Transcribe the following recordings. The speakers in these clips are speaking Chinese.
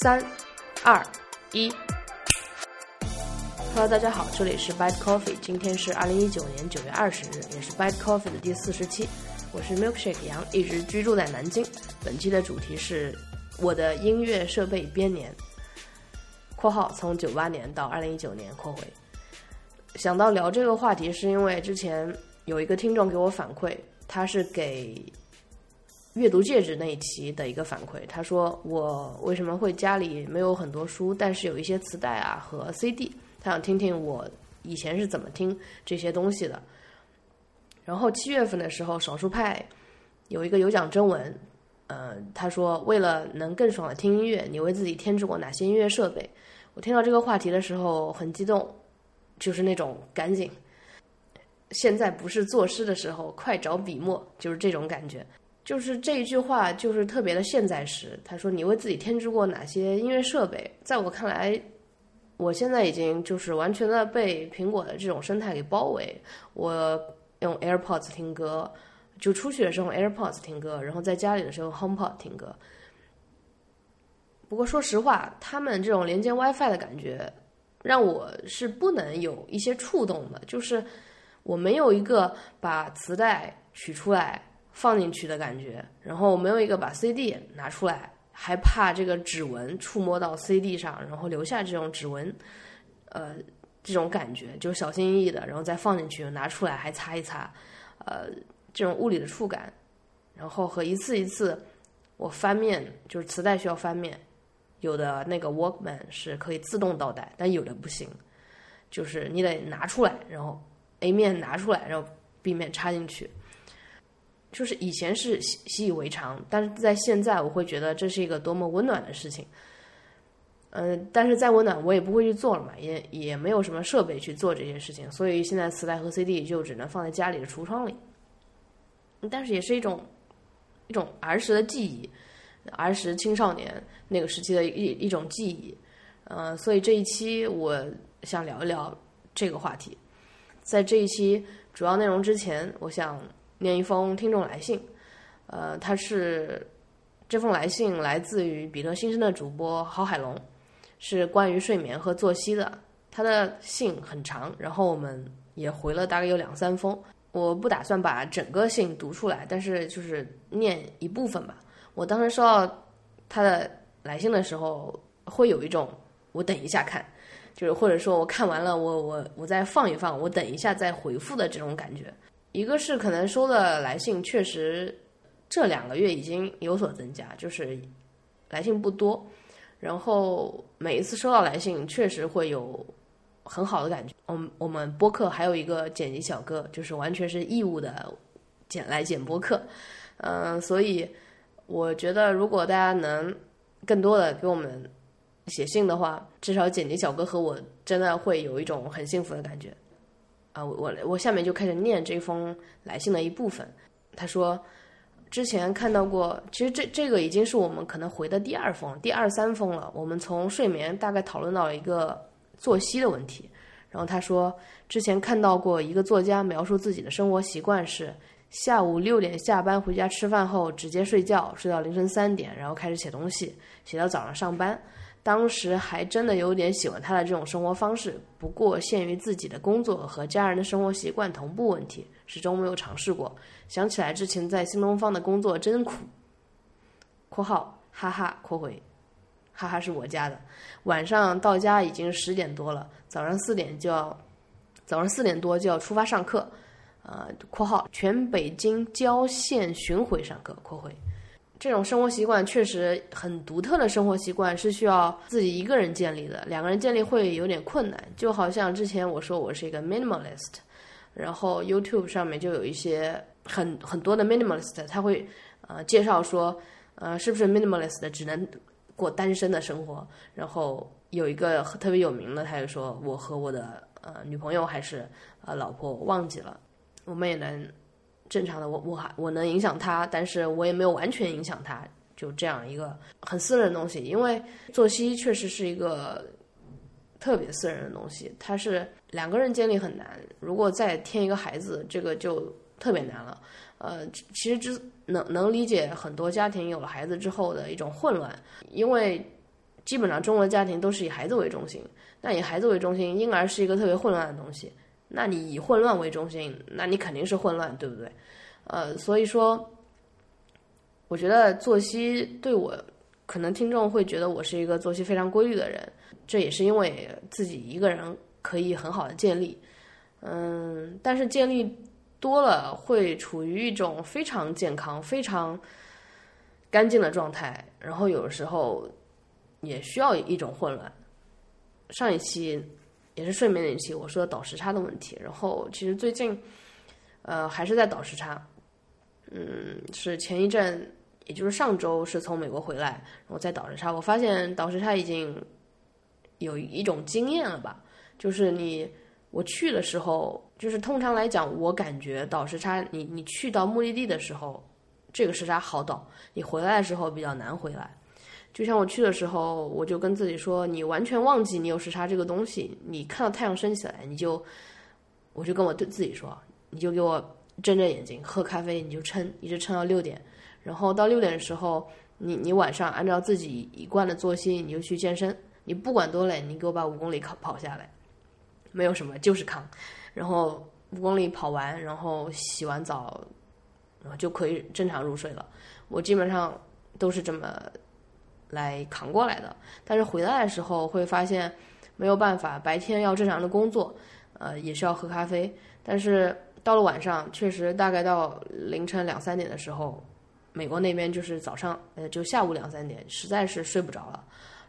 三、二、一。Hello，大家好，这里是 Bad Coffee，今天是二零一九年九月二十日，也是 Bad Coffee 的第四十期。我是 Milkshake 杨，一直居住在南京。本期的主题是我的音乐设备编年（括号从九八年到二零一九年）括回。想到聊这个话题，是因为之前有一个听众给我反馈，他是给阅读戒指那一期的一个反馈。他说我为什么会家里没有很多书，但是有一些磁带啊和 CD，他想听听我以前是怎么听这些东西的。然后七月份的时候，少数派有一个有奖征文，呃，他说为了能更爽的听音乐，你为自己添置过哪些音乐设备？我听到这个话题的时候很激动，就是那种赶紧，现在不是作诗的时候，快找笔墨，就是这种感觉。就是这一句话就是特别的现在时。他说你为自己添置过哪些音乐设备？在我看来，我现在已经就是完全的被苹果的这种生态给包围。我。用 AirPods 听歌，就出去的时候 AirPods 听歌，然后在家里的时候 HomePod 听歌。不过说实话，他们这种连接 WiFi 的感觉，让我是不能有一些触动的，就是我没有一个把磁带取出来放进去的感觉，然后没有一个把 CD 拿出来，还怕这个指纹触摸到 CD 上，然后留下这种指纹，呃。这种感觉就小心翼翼的，然后再放进去，拿出来还擦一擦，呃，这种物理的触感，然后和一次一次我翻面，就是磁带需要翻面，有的那个 Walkman 是可以自动倒带，但有的不行，就是你得拿出来，然后 A 面拿出来，然后 B 面插进去，就是以前是习习以为常，但是在现在我会觉得这是一个多么温暖的事情。嗯，但是再温暖我也不会去做了嘛，也也没有什么设备去做这些事情，所以现在磁带和 CD 就只能放在家里的橱窗里。但是也是一种一种儿时的记忆，儿时青少年那个时期的一一种记忆。嗯，所以这一期我想聊一聊这个话题。在这一期主要内容之前，我想念一封听众来信。呃，他是这封来信来自于彼得新生的主播郝海龙。是关于睡眠和作息的，他的信很长，然后我们也回了大概有两三封。我不打算把整个信读出来，但是就是念一部分吧。我当时收到他的来信的时候，会有一种我等一下看，就是或者说我看完了，我我我再放一放，我等一下再回复的这种感觉。一个是可能收的来信确实这两个月已经有所增加，就是来信不多。然后每一次收到来信，确实会有很好的感觉。我们我们播客还有一个剪辑小哥，就是完全是义务的剪来剪播客。嗯，所以我觉得如果大家能更多的给我们写信的话，至少剪辑小哥和我真的会有一种很幸福的感觉。啊，我我我下面就开始念这封来信的一部分。他说。之前看到过，其实这这个已经是我们可能回的第二封、第二三封了。我们从睡眠大概讨论到了一个作息的问题，然后他说之前看到过一个作家描述自己的生活习惯是下午六点下班回家吃饭后直接睡觉，睡到凌晨三点，然后开始写东西，写到早上上班。当时还真的有点喜欢他的这种生活方式，不过限于自己的工作和家人的生活习惯同步问题，始终没有尝试过。想起来之前在新东方的工作真苦。（括号哈哈括回，哈哈是我家的。晚上到家已经十点多了，早上四点就要，早上四点多就要出发上课。呃，括号全北京郊县巡回上课。括回。这种生活习惯确实很独特的生活习惯是需要自己一个人建立的，两个人建立会有点困难。就好像之前我说我是一个 minimalist，然后 YouTube 上面就有一些很很多的 minimalist，他会呃介绍说，呃是不是 minimalist 只能过单身的生活？然后有一个特别有名的，他就说我和我的呃女朋友还是呃老婆忘记了，我们也能。正常的，我我还我能影响他，但是我也没有完全影响他，就这样一个很私人的东西。因为作息确实是一个特别私人的东西，它是两个人建立很难。如果再添一个孩子，这个就特别难了。呃，其实只能能理解很多家庭有了孩子之后的一种混乱，因为基本上中国家庭都是以孩子为中心。那以孩子为中心，婴儿是一个特别混乱的东西。那你以混乱为中心，那你肯定是混乱，对不对？呃，所以说，我觉得作息对我，可能听众会觉得我是一个作息非常规律的人，这也是因为自己一个人可以很好的建立。嗯，但是建立多了会处于一种非常健康、非常干净的状态，然后有时候也需要一种混乱。上一期也是睡眠那一期，我说倒时差的问题，然后其实最近呃还是在倒时差，嗯，是前一阵，也就是上周是从美国回来，然后再倒时差，我发现倒时差已经有一种经验了吧，就是你。我去的时候，就是通常来讲，我感觉倒时差，你你去到目的地的时候，这个时差好倒；你回来的时候比较难回来。就像我去的时候，我就跟自己说，你完全忘记你有时差这个东西。你看到太阳升起来，你就，我就跟我对自己说，你就给我睁着眼睛喝咖啡，你就撑，一直撑到六点。然后到六点的时候，你你晚上按照自己一贯的作息，你就去健身。你不管多累，你给我把五公里跑跑下来。没有什么，就是扛，然后五公里跑完，然后洗完澡，然后就可以正常入睡了。我基本上都是这么来扛过来的。但是回来的时候会发现没有办法，白天要正常的工作，呃，也是要喝咖啡。但是到了晚上，确实大概到凌晨两三点的时候，美国那边就是早上，呃，就下午两三点，实在是睡不着了。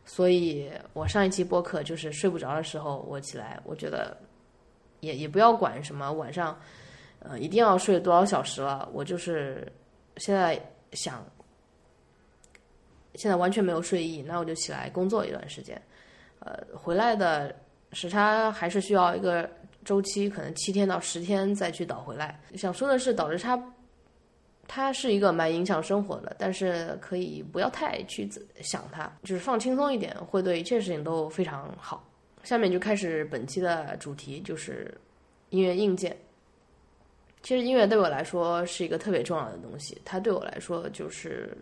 所以，我上一期播客就是睡不着的时候，我起来，我觉得也也不要管什么晚上，呃，一定要睡多少小时了。我就是现在想，现在完全没有睡意，那我就起来工作一段时间。呃，回来的时差还是需要一个周期，可能七天到十天再去倒回来。想说的是，倒时差。它是一个蛮影响生活的，但是可以不要太去想它，就是放轻松一点，会对一切事情都非常好。下面就开始本期的主题，就是音乐硬件。其实音乐对我来说是一个特别重要的东西，它对我来说就是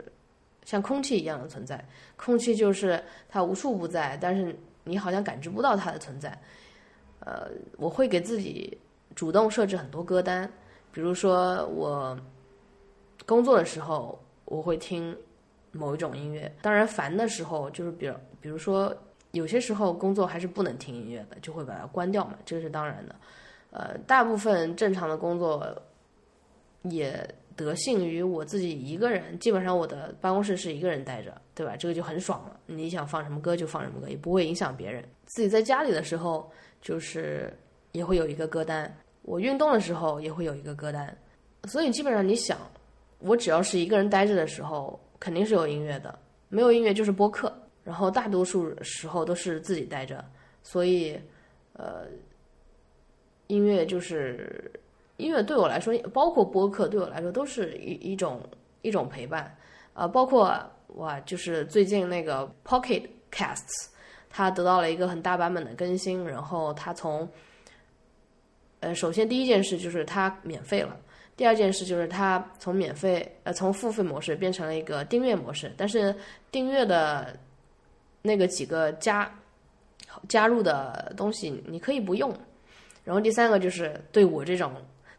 像空气一样的存在。空气就是它无处不在，但是你好像感知不到它的存在。呃，我会给自己主动设置很多歌单，比如说我。工作的时候我会听某一种音乐，当然烦的时候就是比如比如说有些时候工作还是不能听音乐的，就会把它关掉嘛，这是当然的。呃，大部分正常的工作也得幸于我自己一个人，基本上我的办公室是一个人待着，对吧？这个就很爽了，你想放什么歌就放什么歌，也不会影响别人。自己在家里的时候就是也会有一个歌单，我运动的时候也会有一个歌单，所以基本上你想。我只要是一个人待着的时候，肯定是有音乐的。没有音乐就是播客，然后大多数时候都是自己待着，所以，呃，音乐就是音乐对我来说，包括播客对我来说都是一一种一种陪伴。啊，包括哇，就是最近那个 Pocket Casts，它得到了一个很大版本的更新，然后它从，呃，首先第一件事就是它免费了。第二件事就是它从免费呃从付费模式变成了一个订阅模式，但是订阅的那个几个加加入的东西你可以不用。然后第三个就是对我这种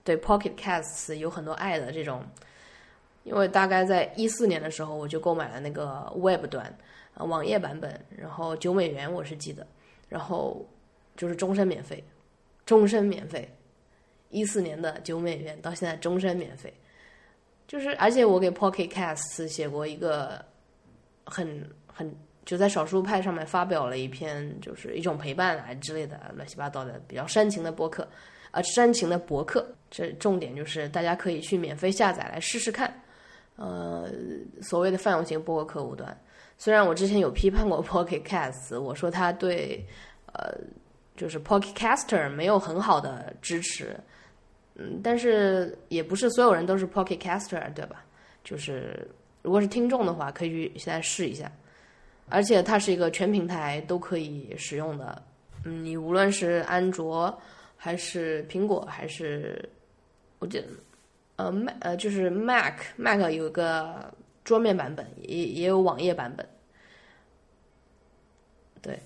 对 Pocket Casts 有很多爱的这种，因为大概在一四年的时候我就购买了那个 Web 端呃网页版本，然后九美元我是记得，然后就是终身免费，终身免费。一四年的九美元到现在终身免费，就是而且我给 Pocket Casts 写过一个很很就在少数派上面发表了一篇就是一种陪伴啊之类的乱七八糟的比较煽情的博客，呃煽情的博客，这重点就是大家可以去免费下载来试试看，呃所谓的泛用型博客客户端，虽然我之前有批判过 Pocket Cast，我说它对呃就是 Pocket Caster 没有很好的支持。嗯，但是也不是所有人都是 Pocket Caster，对吧？就是如果是听众的话，可以去现在试一下。而且它是一个全平台都可以使用的。嗯，你无论是安卓还是苹果，还是我记得呃 Mac 呃就是 Mac Mac 有个桌面版本，也也有网页版本。对，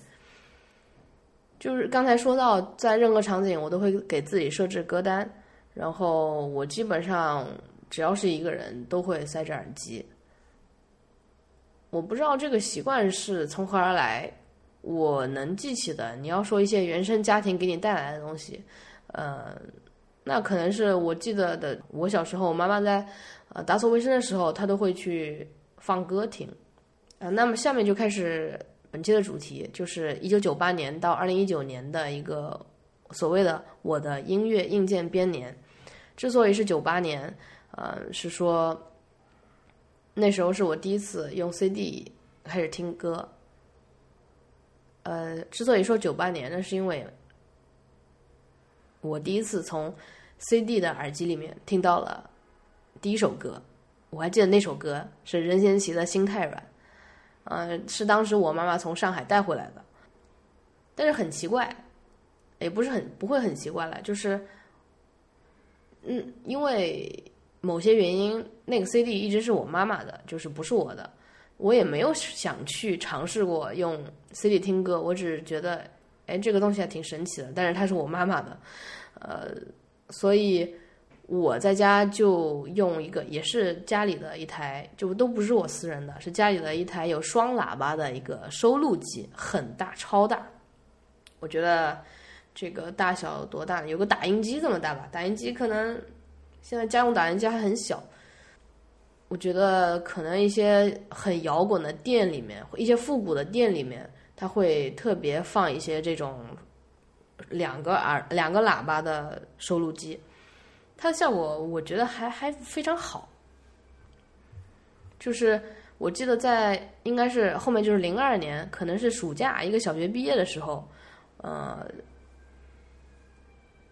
就是刚才说到，在任何场景我都会给自己设置歌单，然后我基本上只要是一个人都会塞着耳机。我不知道这个习惯是从何而来，我能记起的，你要说一些原生家庭给你带来的东西，呃，那可能是我记得的，我小时候我妈妈在呃打扫卫生的时候，她都会去放歌听，啊，那么下面就开始本期的主题，就是一九九八年到二零一九年的一个所谓的我的音乐硬件编年。之所以是九八年，呃，是说。那时候是我第一次用 CD 开始听歌，呃，之所以说九八年，那是因为我第一次从 CD 的耳机里面听到了第一首歌，我还记得那首歌是任贤齐的《心太软》，呃，是当时我妈妈从上海带回来的，但是很奇怪，也不是很不会很奇怪了，就是，嗯，因为。某些原因，那个 CD 一直是我妈妈的，就是不是我的。我也没有想去尝试过用 CD 听歌，我只是觉得，哎，这个东西还挺神奇的。但是它是我妈妈的，呃，所以我在家就用一个，也是家里的一台，就都不是我私人的，是家里的一台有双喇叭的一个收录机，很大，超大。我觉得这个大小多大？有个打印机这么大吧？打印机可能。现在家用打印机还很小，我觉得可能一些很摇滚的店里面，一些复古的店里面，它会特别放一些这种两个耳两个喇叭的收录机，它的效果我觉得还还非常好。就是我记得在应该是后面就是零二年，可能是暑假一个小学毕业的时候，呃。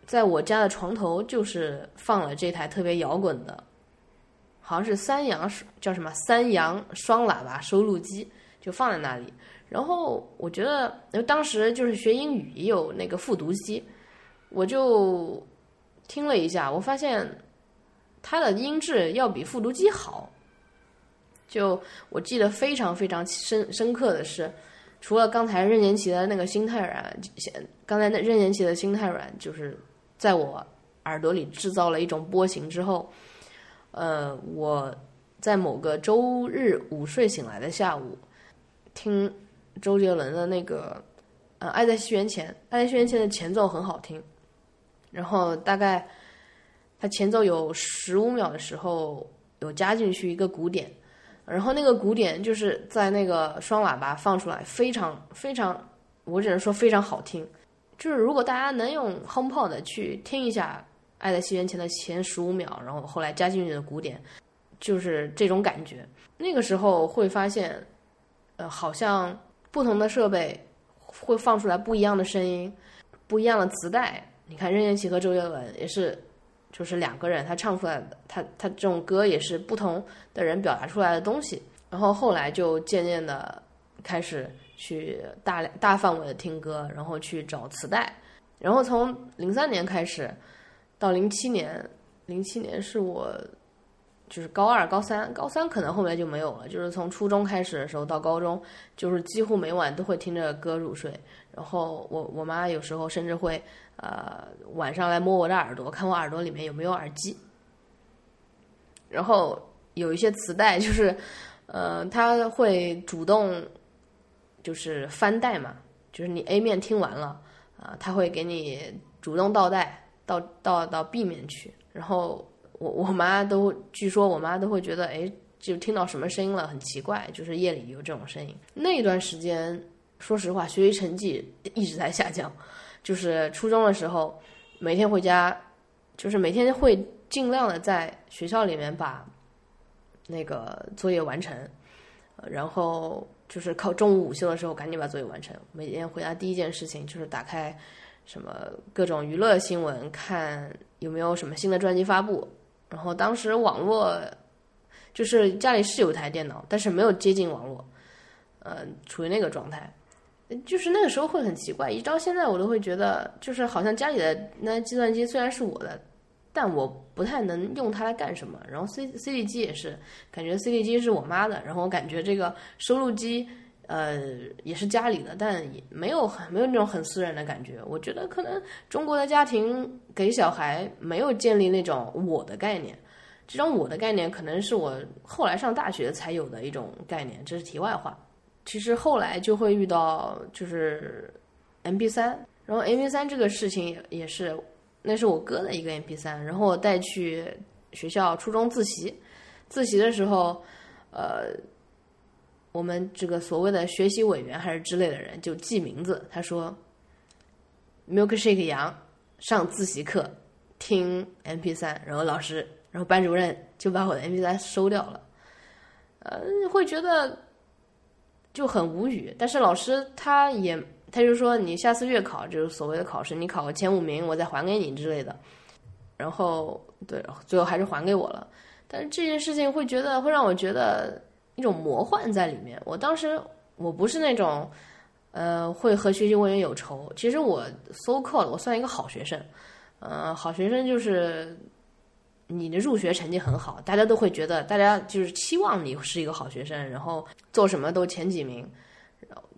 在我家的床头就是放了这台特别摇滚的，好像是三阳叫什么三阳双喇叭收录机，就放在那里。然后我觉得，当时就是学英语也有那个复读机，我就听了一下，我发现它的音质要比复读机好。就我记得非常非常深深刻的是，除了刚才任贤齐的那个心太软，刚才那任贤齐的心太软就是。在我耳朵里制造了一种波形之后，呃，我在某个周日午睡醒来的下午，听周杰伦的那个呃《爱在西元前》，《爱在西元前》的前奏很好听，然后大概它前奏有十五秒的时候，有加进去一个鼓点，然后那个鼓点就是在那个双喇叭放出来，非常非常，我只能说非常好听。就是如果大家能用 HomePod 去听一下《爱在西元前》的前十五秒，然后后来加进去的鼓点，就是这种感觉。那个时候会发现，呃，好像不同的设备会放出来不一样的声音，不一样的磁带。你看任贤齐和周杰伦也是，就是两个人他唱出来的，他他这种歌也是不同的人表达出来的东西。然后后来就渐渐的开始。去大大范围的听歌，然后去找磁带，然后从零三年开始到零七年，零七年是我就是高二、高三，高三可能后面就没有了。就是从初中开始的时候到高中，就是几乎每晚都会听着歌入睡。然后我我妈有时候甚至会呃晚上来摸我的耳朵，看我耳朵里面有没有耳机。然后有一些磁带，就是呃他会主动。就是翻带嘛，就是你 A 面听完了，啊，他会给你主动倒带到到到 B 面去。然后我我妈都据说我妈都会觉得，哎，就听到什么声音了，很奇怪，就是夜里有这种声音。那段时间，说实话，学习成绩一直在下降。就是初中的时候，每天回家，就是每天会尽量的在学校里面把那个作业完成，然后。就是靠中午午休的时候赶紧把作业完成。每天回家第一件事情就是打开什么各种娱乐新闻，看有没有什么新的专辑发布。然后当时网络就是家里是有台电脑，但是没有接近网络，呃，处于那个状态。就是那个时候会很奇怪，一到现在我都会觉得，就是好像家里的那计算机虽然是我的。但我不太能用它来干什么。然后 C C D 机也是，感觉 C D 机是我妈的。然后我感觉这个收录机，呃，也是家里的，但也没有很没有那种很私人的感觉。我觉得可能中国的家庭给小孩没有建立那种我的概念，这种我的概念可能是我后来上大学才有的一种概念，这是题外话。其实后来就会遇到就是 M P 三，然后 M P 三这个事情也也是，那是我哥的一个 M P 三，然后我带去学校初中自习，自习的时候，呃。我们这个所谓的学习委员还是之类的人就记名字，他说，milkshake 杨上自习课听 M P 三，然后老师，然后班主任就把我的 M P 三收掉了，呃，会觉得就很无语。但是老师他也他就说，你下次月考就是所谓的考试，你考个前五名，我再还给你之类的。然后对，最后还是还给我了。但是这件事情会觉得会让我觉得。一种魔幻在里面。我当时我不是那种，呃，会和学习委员有仇。其实我 so cold 我算一个好学生，呃，好学生就是你的入学成绩很好，大家都会觉得，大家就是期望你是一个好学生，然后做什么都前几名，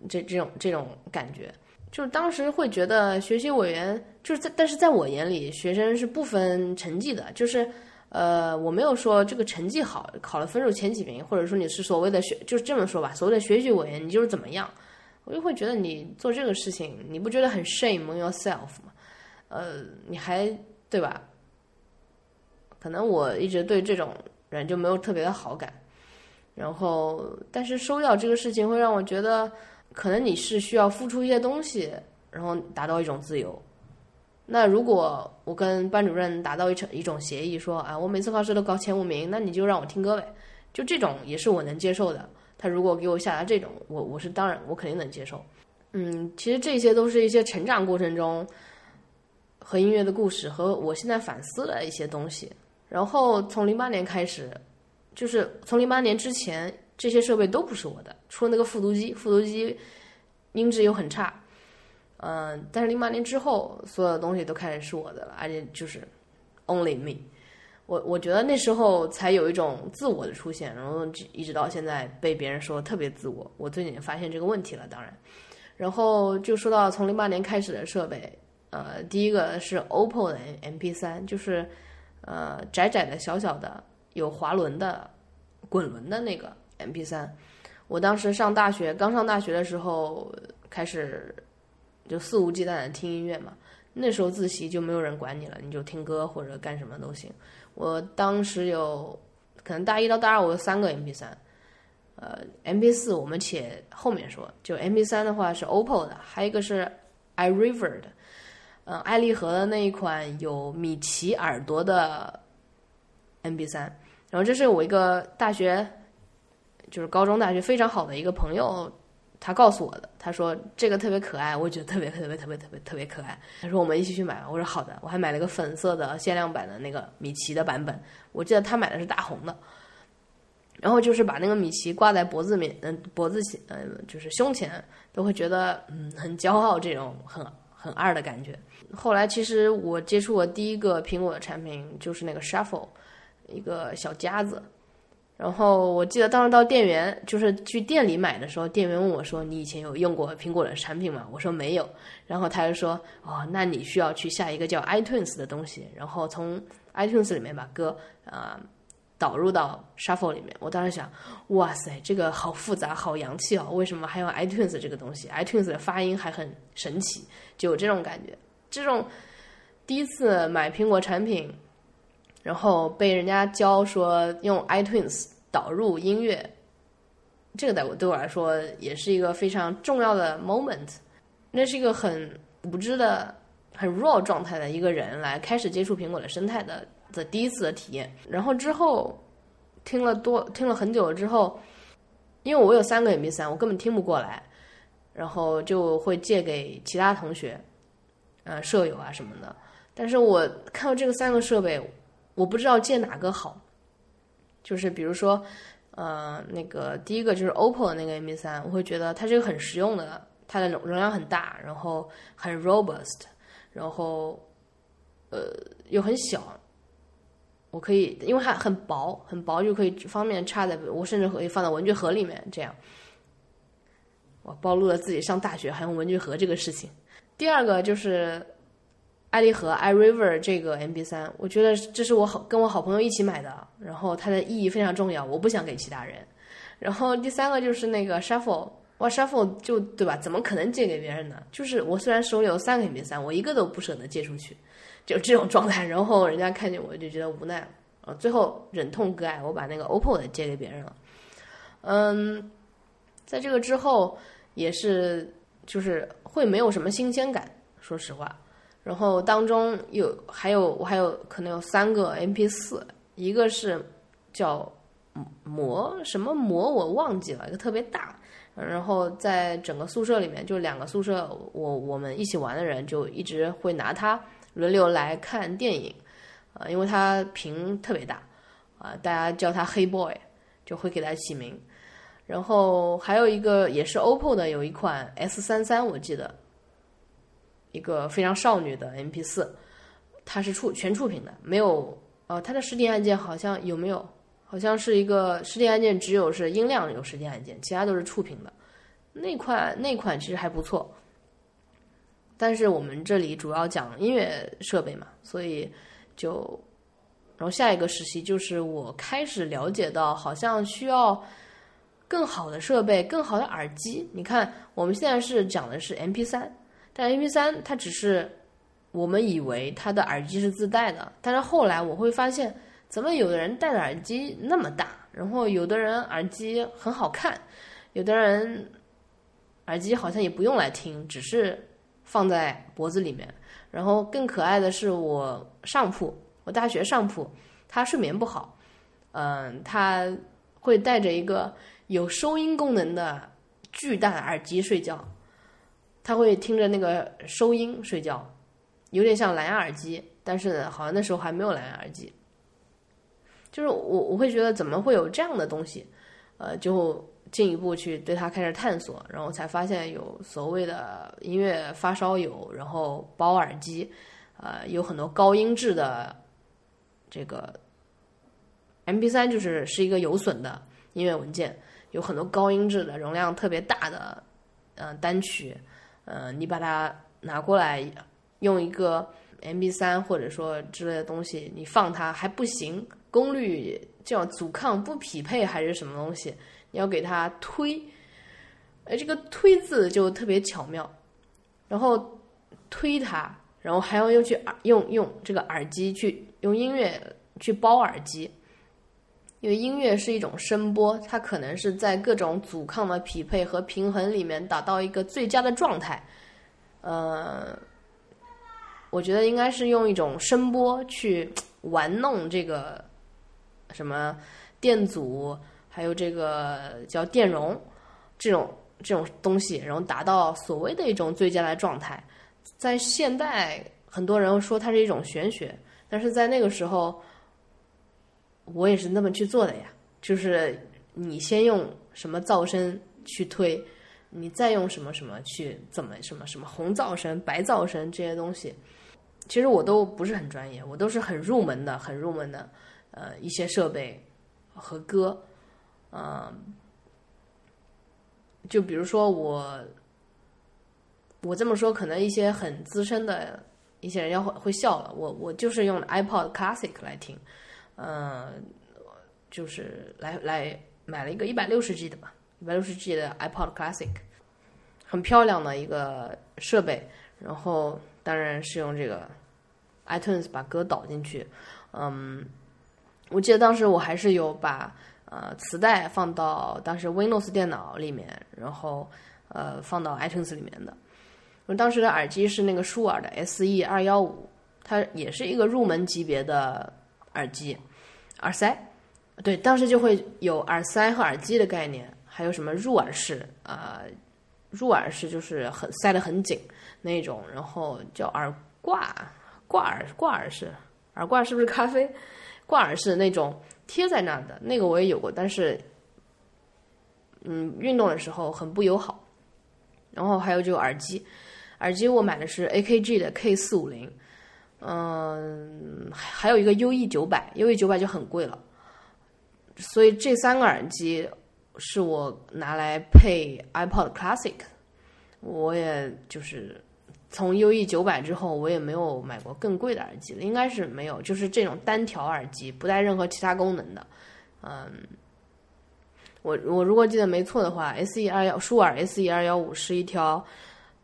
这这种这种感觉，就是当时会觉得学习委员就是在，但是在我眼里，学生是不分成绩的，就是。呃，我没有说这个成绩好，考了分数前几名，或者说你是所谓的学，就是这么说吧，所谓的学习委员，你就是怎么样，我就会觉得你做这个事情，你不觉得很 shame yourself 吗？呃，你还对吧？可能我一直对这种人就没有特别的好感，然后，但是收掉这个事情会让我觉得，可能你是需要付出一些东西，然后达到一种自由。那如果我跟班主任达到一成一种协议，说啊，我每次考试都考前五名，那你就让我听歌呗，就这种也是我能接受的。他如果给我下达这种，我我是当然我肯定能接受。嗯，其实这些都是一些成长过程中和音乐的故事，和我现在反思的一些东西。然后从零八年开始，就是从零八年之前，这些设备都不是我的，除了那个复读机，复读机音质又很差。嗯，但是零八年之后，所有的东西都开始是我的了，而且就是 only me。我我觉得那时候才有一种自我的出现，然后一直到现在被别人说特别自我。我最近发现这个问题了，当然。然后就说到从零八年开始的设备，呃，第一个是 OPPO 的 MP 三，就是呃窄窄的小小的有滑轮的滚轮的那个 MP 三。我当时上大学，刚上大学的时候开始。就肆无忌惮的听音乐嘛，那时候自习就没有人管你了，你就听歌或者干什么都行。我当时有可能大一到大二我有三个 MP 三，呃，MP 四我们且后面说，就 MP 三的话是 OPPO 的，还有一个是 iRiver 的，嗯，爱立和的那一款有米奇耳朵的 MP 三，然后这是我一个大学，就是高中大学非常好的一个朋友。他告诉我的，他说这个特别可爱，我觉得特别特别特别特别特别可爱。他说我们一起去买吧，我说好的。我还买了个粉色的限量版的那个米奇的版本，我记得他买的是大红的。然后就是把那个米奇挂在脖子面，嗯，脖子前，嗯，就是胸前，都会觉得嗯很骄傲，这种很很二的感觉。后来其实我接触我第一个苹果的产品就是那个 Shuffle，一个小夹子。然后我记得当时到店员，就是去店里买的时候，店员问我说：“你以前有用过苹果的产品吗？”我说没有。然后他就说：“哦，那你需要去下一个叫 iTunes 的东西，然后从 iTunes 里面把歌啊导入到 Shuffle 里面。”我当时想：“哇塞，这个好复杂，好洋气哦！为什么还有 iTunes 这个东西？iTunes 的发音还很神奇，就有这种感觉。这种第一次买苹果产品。”然后被人家教说用 iTunes 导入音乐，这个在我对我来说也是一个非常重要的 moment。那是一个很无知的、很 raw 状态的一个人来开始接触苹果的生态的的第一次的体验。然后之后听了多听了很久之后，因为我有三个 MP 三，我根本听不过来，然后就会借给其他同学、呃舍友啊什么的。但是我看到这个三个设备。我不知道借哪个好，就是比如说，呃，那个第一个就是 OPPO 的那个 MP 三，我会觉得它是个很实用的，它的容量很大，然后很 robust，然后呃又很小，我可以因为它很薄，很薄就可以方便插在，我甚至可以放在文具盒里面这样。我暴露了自己上大学还用文具盒这个事情。第二个就是爱立和 iRiver 这个 MP 三，我觉得这是我好跟我好朋友一起买的，然后它的意义非常重要，我不想给其他人。然后第三个就是那个 Shuffle，哇，Shuffle 就对吧？怎么可能借给别人呢？就是我虽然手里有三个 MP 三，我一个都不舍得借出去，就这种状态。然后人家看见我就觉得无奈了，呃，最后忍痛割爱，我把那个 OPPO 的借给别人了。嗯，在这个之后也是就是会没有什么新鲜感，说实话。然后当中有还有我还有可能有三个 MP 四，一个是叫。魔什么魔我忘记了，一个特别大，然后在整个宿舍里面，就两个宿舍，我我们一起玩的人就一直会拿它轮流来看电影，啊，因为它屏特别大，啊，大家叫它黑 boy，就会给它起名。然后还有一个也是 OPPO 的，有一款 S 三三，我记得，一个非常少女的 MP 四，它是触全触屏的，没有，呃，它的实体按键好像有没有？好像是一个实体按键，只有是音量有实体按键，其他都是触屏的。那款那款其实还不错，但是我们这里主要讲音乐设备嘛，所以就，然后下一个实习就是我开始了解到，好像需要更好的设备、更好的耳机。你看，我们现在是讲的是 MP 三，但 MP 三它只是我们以为它的耳机是自带的，但是后来我会发现。怎么有的人戴的耳机那么大，然后有的人耳机很好看，有的人耳机好像也不用来听，只是放在脖子里面。然后更可爱的是我上铺，我大学上铺，他睡眠不好，嗯，他会带着一个有收音功能的巨大耳机睡觉，他会听着那个收音睡觉，有点像蓝牙耳机，但是好像那时候还没有蓝牙耳机。就是我我会觉得怎么会有这样的东西，呃，就进一步去对它开始探索，然后才发现有所谓的音乐发烧友，然后包耳机，呃，有很多高音质的这个 M P 三就是是一个有损的音乐文件，有很多高音质的容量特别大的嗯单曲，呃，你把它拿过来用一个 M P 三或者说之类的东西，你放它还不行。功率叫阻抗不匹配还是什么东西？你要给它推，哎，这个推字就特别巧妙。然后推它，然后还要用去用用这个耳机去用音乐去包耳机，因为音乐是一种声波，它可能是在各种阻抗的匹配和平衡里面达到一个最佳的状态。呃，我觉得应该是用一种声波去玩弄这个。什么电阻，还有这个叫电容，这种这种东西，然后达到所谓的一种最佳的状态。在现代，很多人说它是一种玄学，但是在那个时候，我也是那么去做的呀。就是你先用什么噪声去推，你再用什么什么去怎么什么什么红噪声、白噪声这些东西，其实我都不是很专业，我都是很入门的，很入门的。呃，一些设备和歌，嗯，就比如说我，我这么说，可能一些很资深的一些人要会会笑了。我我就是用 iPod Classic 来听，嗯，就是来来买了一个一百六十 G 的吧，一百六十 G 的 iPod Classic，很漂亮的一个设备。然后当然是用这个 iTunes 把歌导进去，嗯。我记得当时我还是有把呃磁带放到当时 Windows 电脑里面，然后呃放到 iTunes 里面的。我当时的耳机是那个舒尔的 SE 二幺五，它也是一个入门级别的耳机，耳塞。对，当时就会有耳塞和耳机的概念，还有什么入耳式啊，入耳式就是很塞得很紧那种，然后叫耳挂挂耳挂耳式，耳挂是不是咖啡？挂耳式那种贴在那的那个我也有过，但是，嗯，运动的时候很不友好。然后还有就耳机，耳机我买的是 AKG 的 K 四五零，嗯，还有一个 UE 九百，UE 九百就很贵了。所以这三个耳机是我拿来配 iPod Classic，我也就是从 UE 九百之后，我也没有买过更贵的耳机了，应该是没有，就是这种单条耳机，不带任何其他功能的，嗯。我我如果记得没错的话，S E 二幺舒尔 S E 二幺五是一条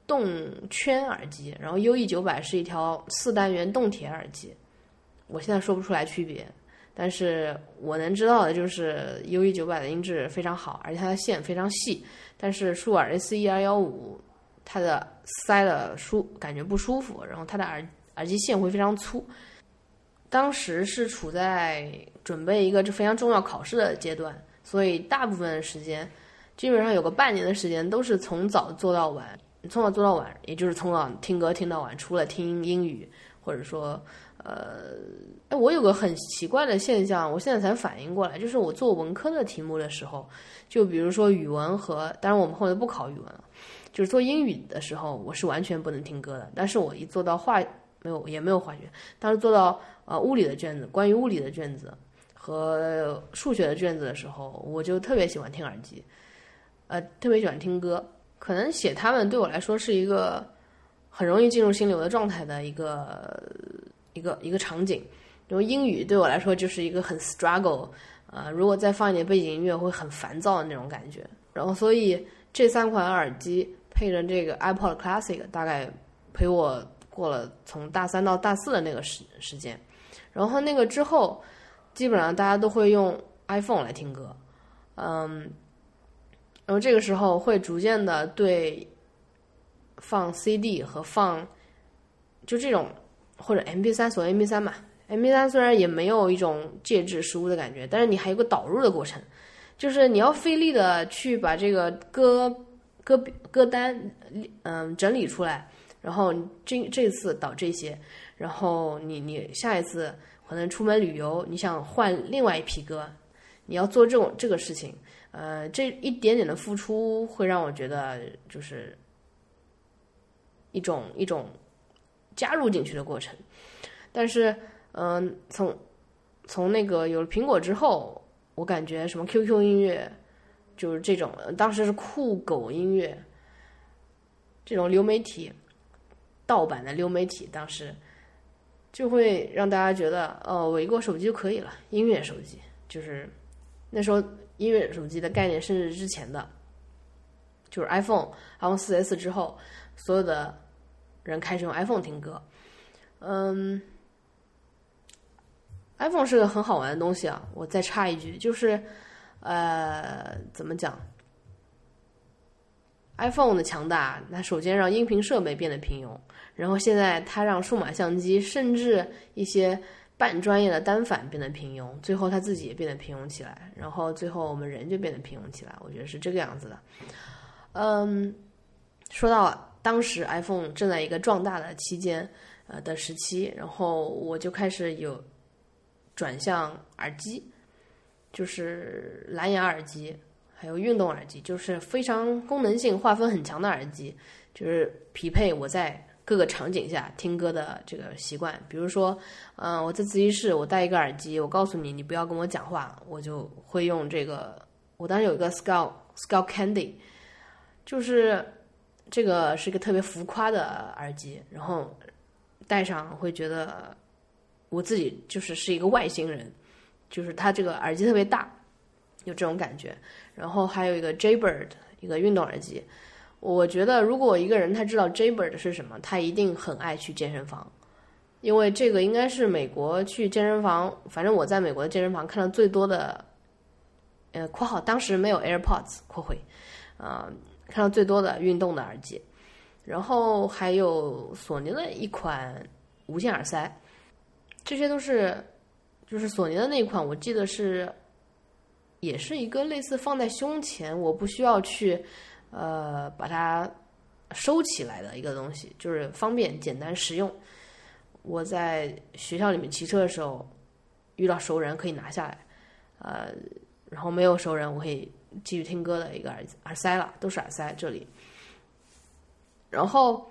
动圈耳机，然后 U E 九百是一条四单元动铁耳机。我现在说不出来区别，但是我能知道的就是 U E 九百的音质非常好，而且它的线非常细。但是舒尔 S E 二幺五它的塞的舒感觉不舒服，然后它的耳耳机线会非常粗。当时是处在准备一个这非常重要考试的阶段。所以大部分时间，基本上有个半年的时间都是从早做到晚，从早做到晚，也就是从早听歌听到晚，除了听英语，或者说，呃，哎，我有个很奇怪的现象，我现在才反应过来，就是我做文科的题目的时候，就比如说语文和，当然我们后来不考语文了，就是做英语的时候，我是完全不能听歌的，但是我一做到化，没有也没有化学，当时做到呃物理的卷子，关于物理的卷子。和数学的卷子的时候，我就特别喜欢听耳机，呃，特别喜欢听歌。可能写他们对我来说是一个很容易进入心流的状态的一个一个一个场景。然后英语对我来说就是一个很 struggle，呃，如果再放一点背景音乐会很烦躁的那种感觉。然后，所以这三款耳机配着这个 iPod Classic，大概陪我过了从大三到大四的那个时时间。然后那个之后。基本上大家都会用 iPhone 来听歌，嗯，然后这个时候会逐渐的对放 CD 和放就这种或者 MP3 所谓 MP3 嘛，MP3 虽然也没有一种介质输的感觉，但是你还有个导入的过程，就是你要费力的去把这个歌歌歌单嗯整理出来，然后这这次导这些，然后你你下一次。可能出门旅游，你想换另外一批歌，你要做这种这个事情，呃，这一点点的付出会让我觉得就是一种一种加入进去的过程。但是，嗯，从从那个有了苹果之后，我感觉什么 QQ 音乐就是这种，当时是酷狗音乐这种流媒体盗版的流媒体，当时。就会让大家觉得，哦，我一个手机就可以了。音乐手机就是那时候音乐手机的概念，甚至之前的，就是 iPhone，iPhone 四 S 之后，所有的人开始用 iPhone 听歌。嗯，iPhone 是个很好玩的东西啊。我再插一句，就是呃，怎么讲？iPhone 的强大，那首先让音频设备变得平庸。然后现在它让数码相机，甚至一些半专业的单反变得平庸，最后它自己也变得平庸起来，然后最后我们人就变得平庸起来。我觉得是这个样子的。嗯，说到当时 iPhone 正在一个壮大的期间，呃的时期，然后我就开始有转向耳机，就是蓝牙耳机，还有运动耳机，就是非常功能性划分很强的耳机，就是匹配我在。各个场景下听歌的这个习惯，比如说，嗯，我在自习室，我戴一个耳机，我告诉你，你不要跟我讲话，我就会用这个。我当时有一个 Skull Skull Candy，就是这个是一个特别浮夸的耳机，然后戴上会觉得我自己就是是一个外星人，就是它这个耳机特别大，有这种感觉。然后还有一个 Jaybird，一个运动耳机。我觉得，如果一个人他知道 Jaybird 是什么，他一定很爱去健身房，因为这个应该是美国去健身房，反正我在美国的健身房看到最多的，呃（括号当时没有 AirPods）（ 括回），啊，看到最多的运动的耳机，然后还有索尼的一款无线耳塞，这些都是，就是索尼的那款，我记得是，也是一个类似放在胸前，我不需要去。呃，把它收起来的一个东西，就是方便、简单、实用。我在学校里面骑车的时候，遇到熟人可以拿下来，呃，然后没有熟人，我可以继续听歌的一个耳耳塞了，都是耳塞这里。然后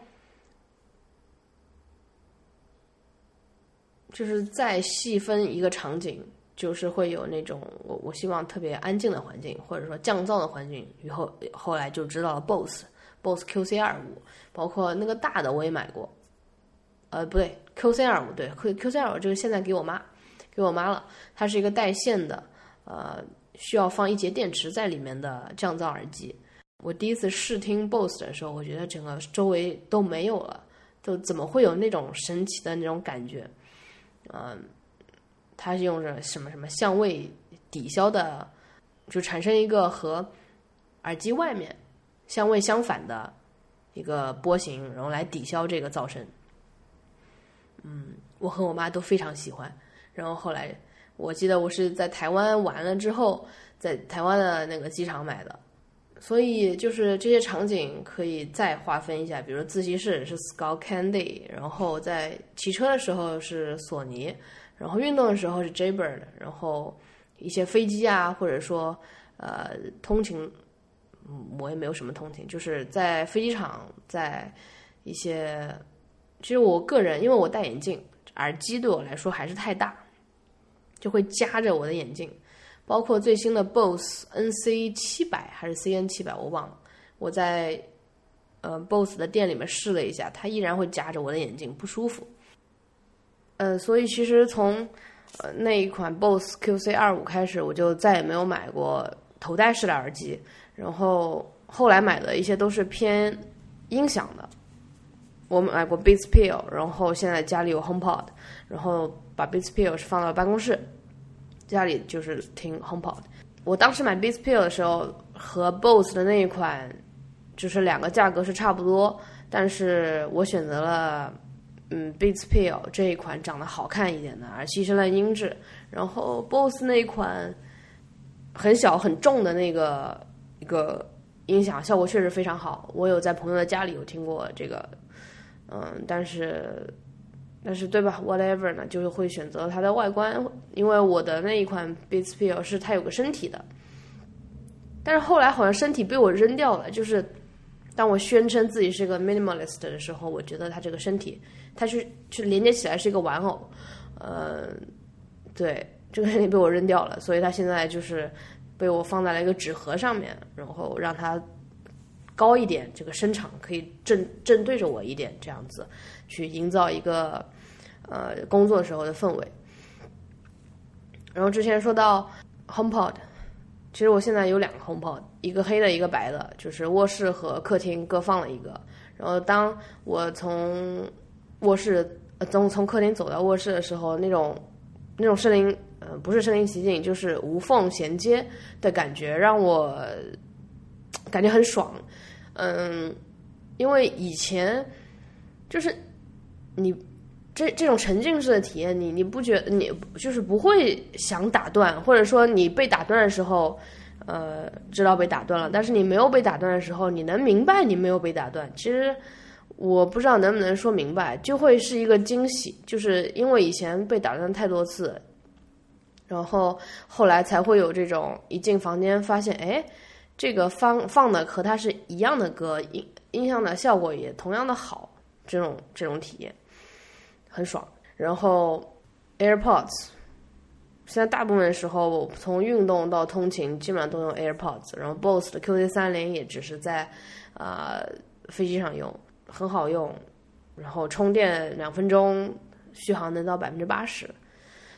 就是再细分一个场景，就是会有那种我我希望特别安静的环境，或者说降噪的环境。以后后来就知道了 BOSS，BOSS QC 二五，包括那个大的我也买过。呃，不对，QC 二五对，Q QC 二五这个现在给我妈，给我妈了。它是一个带线的，呃，需要放一节电池在里面的降噪耳机。我第一次试听 BOSS 的时候，我觉得整个周围都没有了，就怎么会有那种神奇的那种感觉？嗯。它是用着什么什么相位抵消的，就产生一个和耳机外面相位相反的一个波形，然后来抵消这个噪声。嗯，我和我妈都非常喜欢。然后后来我记得我是在台湾玩了之后，在台湾的那个机场买的。所以就是这些场景可以再划分一下，比如自习室是 Skull Candy，然后在骑车的时候是索尼。然后运动的时候是 Jaybird，然后一些飞机啊，或者说呃通勤，我也没有什么通勤，就是在飞机场，在一些，其实我个人因为我戴眼镜，耳机对我来说还是太大，就会夹着我的眼镜。包括最新的 BOSS NC 七百还是 CN 七百，我忘了。我在呃 BOSS 的店里面试了一下，它依然会夹着我的眼镜，不舒服。呃，所以其实从呃那一款 BOSS QC 二五开始，我就再也没有买过头戴式的耳机。然后后来买的一些都是偏音响的。我买过 Beats Pill，然后现在家里有 HomePod，然后把 Beats Pill 是放到办公室，家里就是听 HomePod。我当时买 Beats Pill 的时候和 BOSS 的那一款就是两个价格是差不多，但是我选择了。嗯，Beats Pill 这一款长得好看一点的，而牺牲了音质。然后 BOSS 那一款很小很重的那个一个音响，效果确实非常好。我有在朋友的家里有听过这个，嗯，但是但是对吧？Whatever 呢，就是会选择它的外观，因为我的那一款 Beats Pill 是它有个身体的，但是后来好像身体被我扔掉了。就是当我宣称自己是个 minimalist 的时候，我觉得它这个身体。它是去连接起来是一个玩偶，呃，对，这个身体被我扔掉了，所以它现在就是被我放在了一个纸盒上面，然后让它高一点，这个声场可以正正对着我一点，这样子去营造一个呃工作时候的氛围。然后之前说到 HomePod，其实我现在有两个 HomePod，一个黑的，一个白的，就是卧室和客厅各放了一个。然后当我从卧室，从从客厅走到卧室的时候，那种那种身临，呃，不是身临其境，就是无缝衔接的感觉，让我感觉很爽。嗯，因为以前就是你这这种沉浸式的体验，你你不觉你就是不会想打断，或者说你被打断的时候，呃，知道被打断了，但是你没有被打断的时候，你能明白你没有被打断，其实。我不知道能不能说明白，就会是一个惊喜，就是因为以前被打断太多次，然后后来才会有这种一进房间发现，哎，这个放放的和它是一样的歌，音音响的效果也同样的好，这种这种体验很爽。然后 AirPods，现在大部分时候从运动到通勤基本上都用 AirPods，然后 BOSS 的 QC 三零也只是在啊飞机上用。很好用，然后充电两分钟，续航能到百分之八十，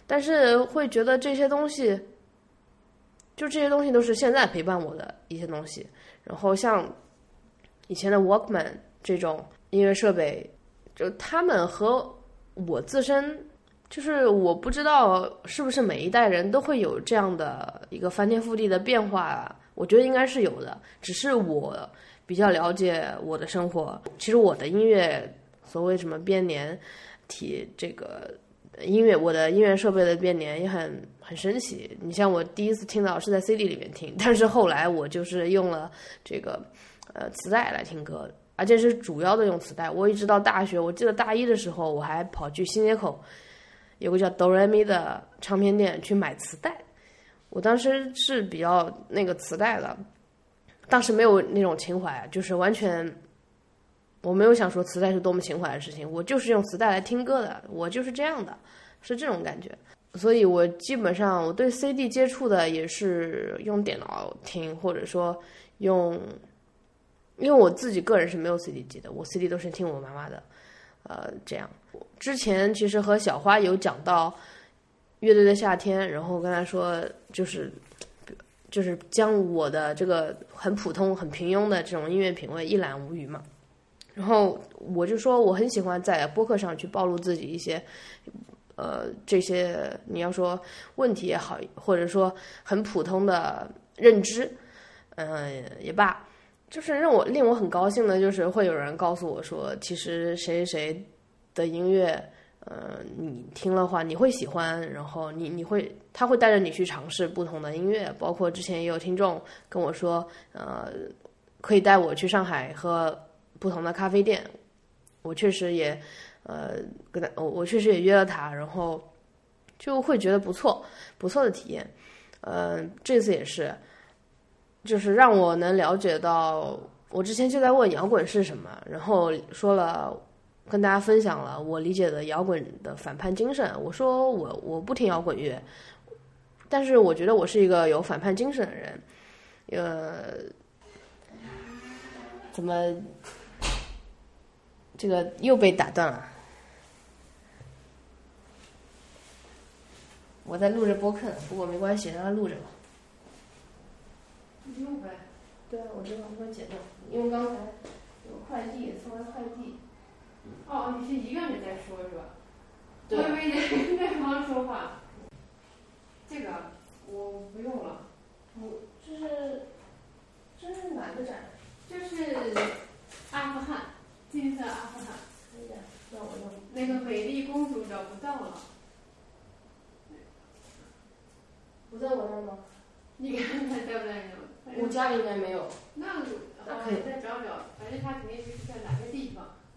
但是会觉得这些东西，就这些东西都是现在陪伴我的一些东西。然后像以前的 Walkman 这种音乐设备，就他们和我自身，就是我不知道是不是每一代人都会有这样的一个翻天覆地的变化，我觉得应该是有的，只是我。比较了解我的生活，其实我的音乐，所谓什么编年体，这个音乐，我的音乐设备的编年也很很神奇。你像我第一次听到是在 CD 里面听，但是后来我就是用了这个呃磁带来听歌，而且是主要的用磁带。我一直到大学，我记得大一的时候，我还跑去新街口有个叫哆来咪的唱片店去买磁带。我当时是比较那个磁带的。当时没有那种情怀，就是完全，我没有想说磁带是多么情怀的事情，我就是用磁带来听歌的，我就是这样的，是这种感觉。所以我基本上我对 CD 接触的也是用电脑听，或者说用，因为我自己个人是没有 CD 机的，我 CD 都是听我妈妈的，呃，这样。之前其实和小花有讲到乐队的夏天，然后跟她说就是就是将我的这个很普通、很平庸的这种音乐品味一览无余嘛。然后我就说我很喜欢在播客上去暴露自己一些。呃，这些你要说问题也好，或者说很普通的认知，嗯，也罢，就是让我令我很高兴的，就是会有人告诉我说，其实谁谁谁的音乐，呃，你听了话你会喜欢，然后你你会他会带着你去尝试不同的音乐，包括之前也有听众跟我说，呃，可以带我去上海喝不同的咖啡店，我确实也。呃，跟他我我确实也约了他，然后就会觉得不错，不错的体验。呃，这次也是，就是让我能了解到，我之前就在问摇滚是什么，然后说了跟大家分享了我理解的摇滚的反叛精神。我说我我不听摇滚乐，但是我觉得我是一个有反叛精神的人。呃，怎么？这个又被打断了。我在录着播客，不过没关系，让它录着吧。录呗。对啊，我知道，我会剪掉，因为刚才有快递送来快递。哦，你是一个人在说是吧？对。我以为你在旁说话。这个我不用了。我，这是这是哪个展？这是阿富汗。金色阿富汗，让我用那个美丽公主找不到了，不在我那儿吗？你看看在不在我家里应该没有。那可以再找找，反正他肯定是在哪个。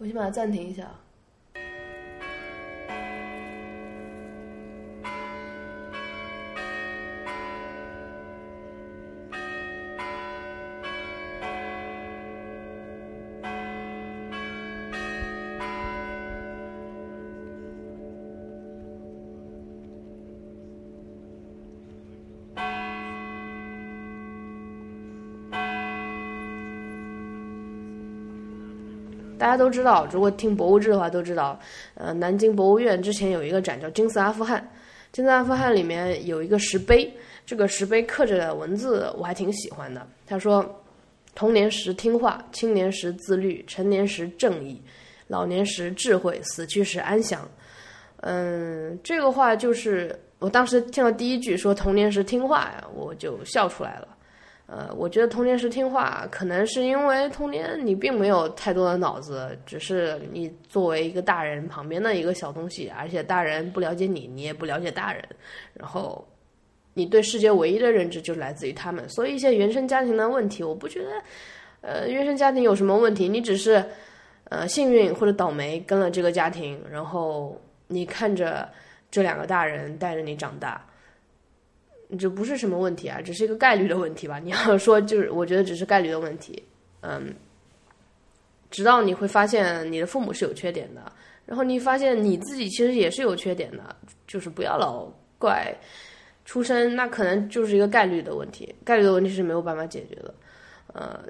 我先把它暂停一下。大家都知道，如果听博物志的话都知道，呃，南京博物院之前有一个展叫《金色阿富汗》，《金色阿富汗》里面有一个石碑，这个石碑刻着的文字我还挺喜欢的。他说：“童年时听话，青年时自律，成年时正义，老年时智慧，死去时安详。”嗯，这个话就是我当时听到第一句说“童年时听话”呀，我就笑出来了。呃，我觉得童年时听话，可能是因为童年你并没有太多的脑子，只是你作为一个大人旁边的一个小东西，而且大人不了解你，你也不了解大人，然后你对世界唯一的认知就来自于他们，所以一些原生家庭的问题，我不觉得，呃，原生家庭有什么问题，你只是呃幸运或者倒霉跟了这个家庭，然后你看着这两个大人带着你长大。这不是什么问题啊，只是一个概率的问题吧。你要说就是，我觉得只是概率的问题。嗯，直到你会发现你的父母是有缺点的，然后你发现你自己其实也是有缺点的，就是不要老怪出身，那可能就是一个概率的问题。概率的问题是没有办法解决的，呃，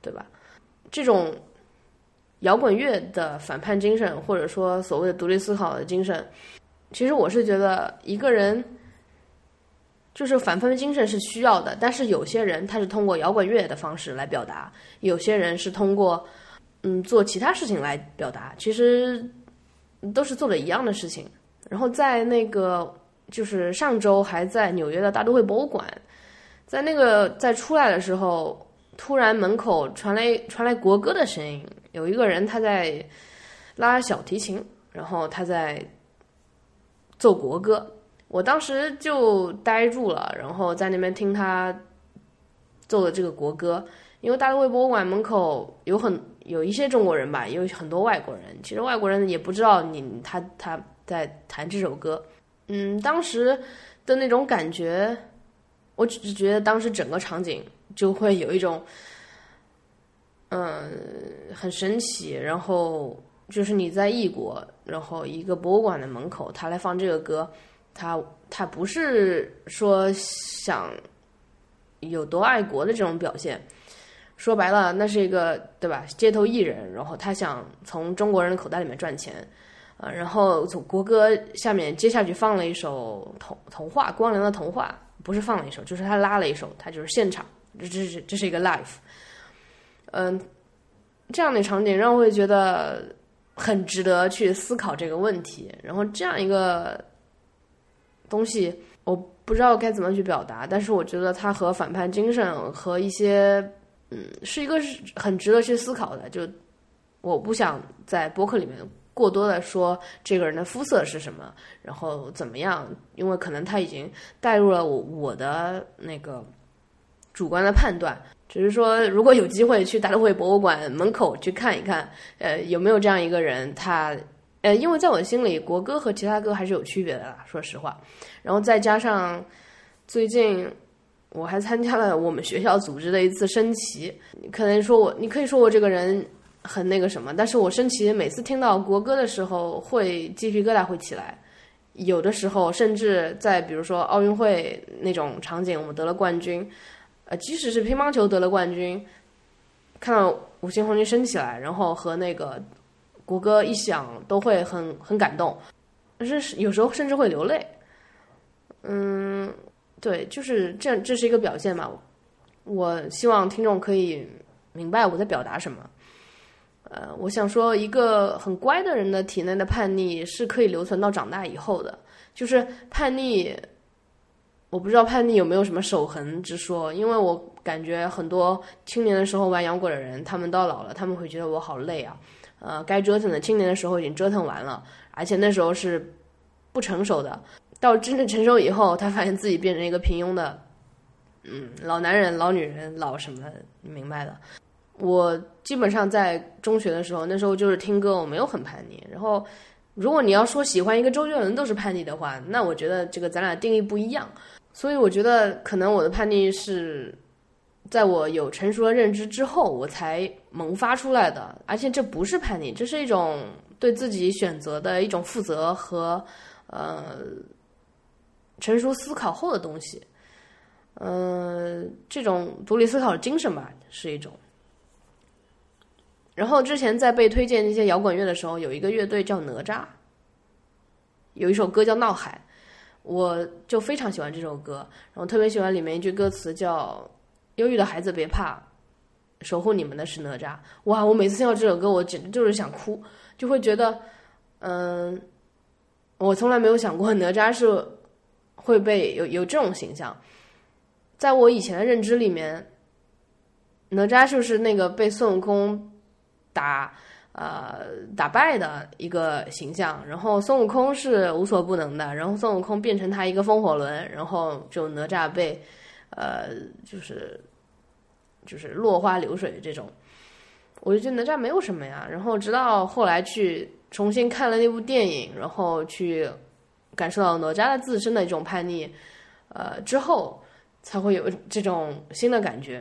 对吧？这种摇滚乐的反叛精神，或者说所谓的独立思考的精神，其实我是觉得一个人。就是反叛精神是需要的，但是有些人他是通过摇滚乐的方式来表达，有些人是通过嗯做其他事情来表达，其实都是做的一样的事情。然后在那个就是上周还在纽约的大都会博物馆，在那个在出来的时候，突然门口传来传来国歌的声音，有一个人他在拉小提琴，然后他在奏国歌。我当时就呆住了，然后在那边听他奏的这个国歌。因为大都会博物馆门口有很有一些中国人吧，也有很多外国人。其实外国人也不知道你他他在弹这首歌。嗯，当时的那种感觉，我只是觉得当时整个场景就会有一种嗯很神奇。然后就是你在异国，然后一个博物馆的门口，他来放这个歌。他他不是说想有多爱国的这种表现。说白了，那是一个对吧？街头艺人，然后他想从中国人的口袋里面赚钱，呃，然后从国歌下面接下去放了一首童童话《光良的童话》，不是放了一首，就是他拉了一首，他就是现场，这这是这是一个 live，嗯，这样的场景让我会觉得很值得去思考这个问题。然后这样一个东西，我不知道该怎么去表达，但是我觉得它和反叛精神和一些。嗯，是一个是很值得去思考的。就我不想在博客里面过多的说这个人的肤色是什么，然后怎么样，因为可能他已经带入了我我的那个主观的判断。只是说，如果有机会去大都会博物馆门口去看一看，呃，有没有这样一个人，他呃，因为在我心里，国歌和其他歌还是有区别的啦，说实话。然后再加上最近。我还参加了我们学校组织的一次升旗，你可能说我，你可以说我这个人很那个什么，但是我升旗每次听到国歌的时候，会鸡皮疙瘩会起来，有的时候甚至在比如说奥运会那种场景，我们得了冠军，呃，即使是乒乓球得了冠军，看到五星红旗升起来，然后和那个国歌一响，都会很很感动，是有时候甚至会流泪，嗯。对，就是这，这是一个表现嘛。我希望听众可以明白我在表达什么。呃，我想说，一个很乖的人的体内的叛逆是可以留存到长大以后的。就是叛逆，我不知道叛逆有没有什么守恒之说，因为我感觉很多青年的时候玩摇滚的人，他们到老了，他们会觉得我好累啊。呃，该折腾的青年的时候已经折腾完了，而且那时候是不成熟的。到真正成熟以后，他发现自己变成一个平庸的，嗯，老男人、老女人、老什么，你明白的。我基本上在中学的时候，那时候就是听歌，我没有很叛逆。然后，如果你要说喜欢一个周杰伦都是叛逆的话，那我觉得这个咱俩定义不一样。所以我觉得可能我的叛逆是在我有成熟的认知之后，我才萌发出来的。而且这不是叛逆，这是一种对自己选择的一种负责和呃。成熟思考后的东西，嗯，这种独立思考的精神吧，是一种。然后之前在被推荐那些摇滚乐的时候，有一个乐队叫哪吒，有一首歌叫《闹海》，我就非常喜欢这首歌，然后特别喜欢里面一句歌词叫“忧郁的孩子别怕，守护你们的是哪吒”。哇，我每次听到这首歌，我简直就是想哭，就会觉得，嗯，我从来没有想过哪吒是。会被有有这种形象，在我以前的认知里面，哪吒就是那个被孙悟空打呃打败的一个形象，然后孙悟空是无所不能的，然后孙悟空变成他一个风火轮，然后就哪吒被呃就是就是落花流水的这种，我就觉得哪吒没有什么呀，然后直到后来去重新看了那部电影，然后去。感受到哪吒的自身的一种叛逆，呃，之后才会有这种新的感觉。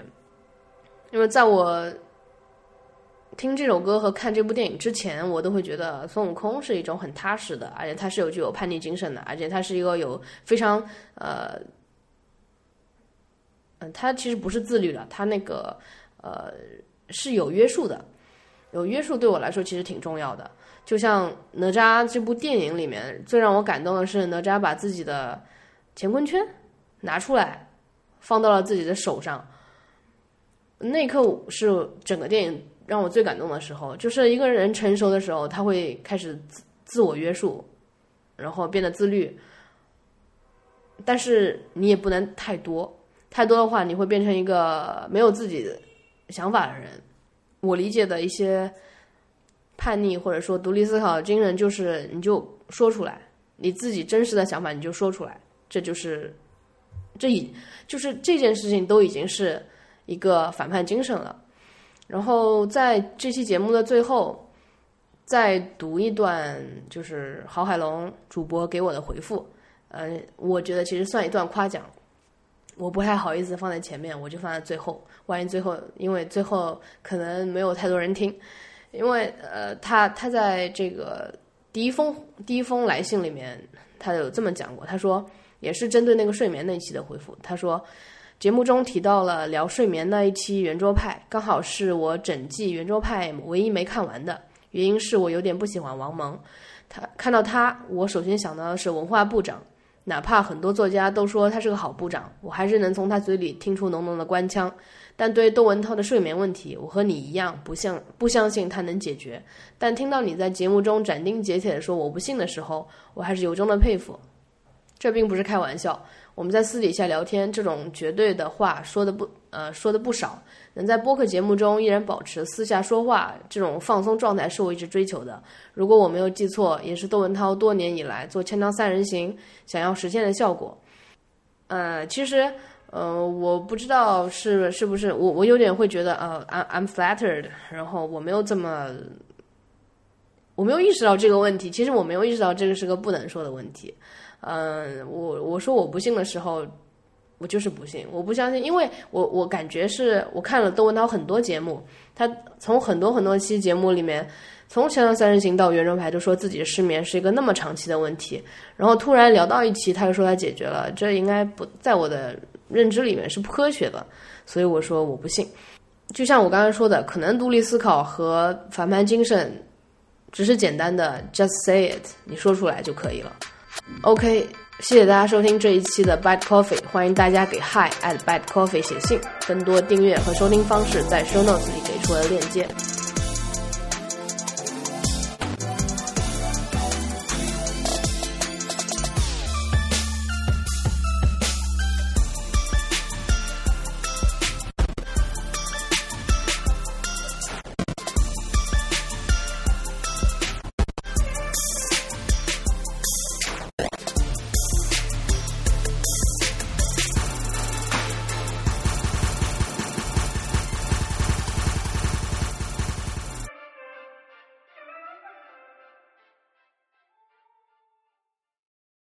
因为在我听这首歌和看这部电影之前，我都会觉得孙悟空是一种很踏实的，而且他是有具有叛逆精神的，而且他是一个有非常呃，他其实不是自律了，他那个呃是有约束的，有约束对我来说其实挺重要的。就像哪吒这部电影里面，最让我感动的是哪吒把自己的乾坤圈拿出来，放到了自己的手上。那一刻是整个电影让我最感动的时候。就是一个人成熟的时候，他会开始自自我约束，然后变得自律。但是你也不能太多，太多的话，你会变成一个没有自己想法的人。我理解的一些。叛逆或者说独立思考的精神，就是你就说出来，你自己真实的想法你就说出来，这就是，这已就是这件事情都已经是一个反叛精神了。然后在这期节目的最后，再读一段，就是郝海龙主播给我的回复，呃，我觉得其实算一段夸奖，我不太好意思放在前面，我就放在最后，万一最后因为最后可能没有太多人听。因为呃，他他在这个第一封第一封来信里面，他有这么讲过，他说也是针对那个睡眠那一期的回复，他说。节目中提到了聊睡眠那一期圆桌派，刚好是我整季圆桌派唯一没看完的。原因是我有点不喜欢王蒙，他看到他，我首先想到的是文化部长。哪怕很多作家都说他是个好部长，我还是能从他嘴里听出浓浓的官腔。但对窦文涛的睡眠问题，我和你一样不相不相信他能解决。但听到你在节目中斩钉截铁地说我不信的时候，我还是由衷的佩服。这并不是开玩笑。我们在私底下聊天，这种绝对的话说的不呃说的不少。能在播客节目中依然保持私下说话这种放松状态，是我一直追求的。如果我没有记错，也是窦文涛多年以来做《锵锵三人行》想要实现的效果。呃，其实呃，我不知道是是不是我我有点会觉得呃，I'm I'm flattered，然后我没有这么我没有意识到这个问题。其实我没有意识到这个是个不能说的问题。嗯，我我说我不信的时候，我就是不信，我不相信，因为我我感觉是我看了窦文涛很多节目，他从很多很多期节目里面，从《锵锵三人行》到《圆桌派》，都说自己的失眠是一个那么长期的问题，然后突然聊到一期，他就说他解决了，这应该不在我的认知里面是不科学的，所以我说我不信。就像我刚才说的，可能独立思考和反叛精神只是简单的 just say it，你说出来就可以了。OK，谢谢大家收听这一期的 Bad Coffee，欢迎大家给 Hi at Bad Coffee 写信，更多订阅和收听方式在 Show Notes 里给出了链接。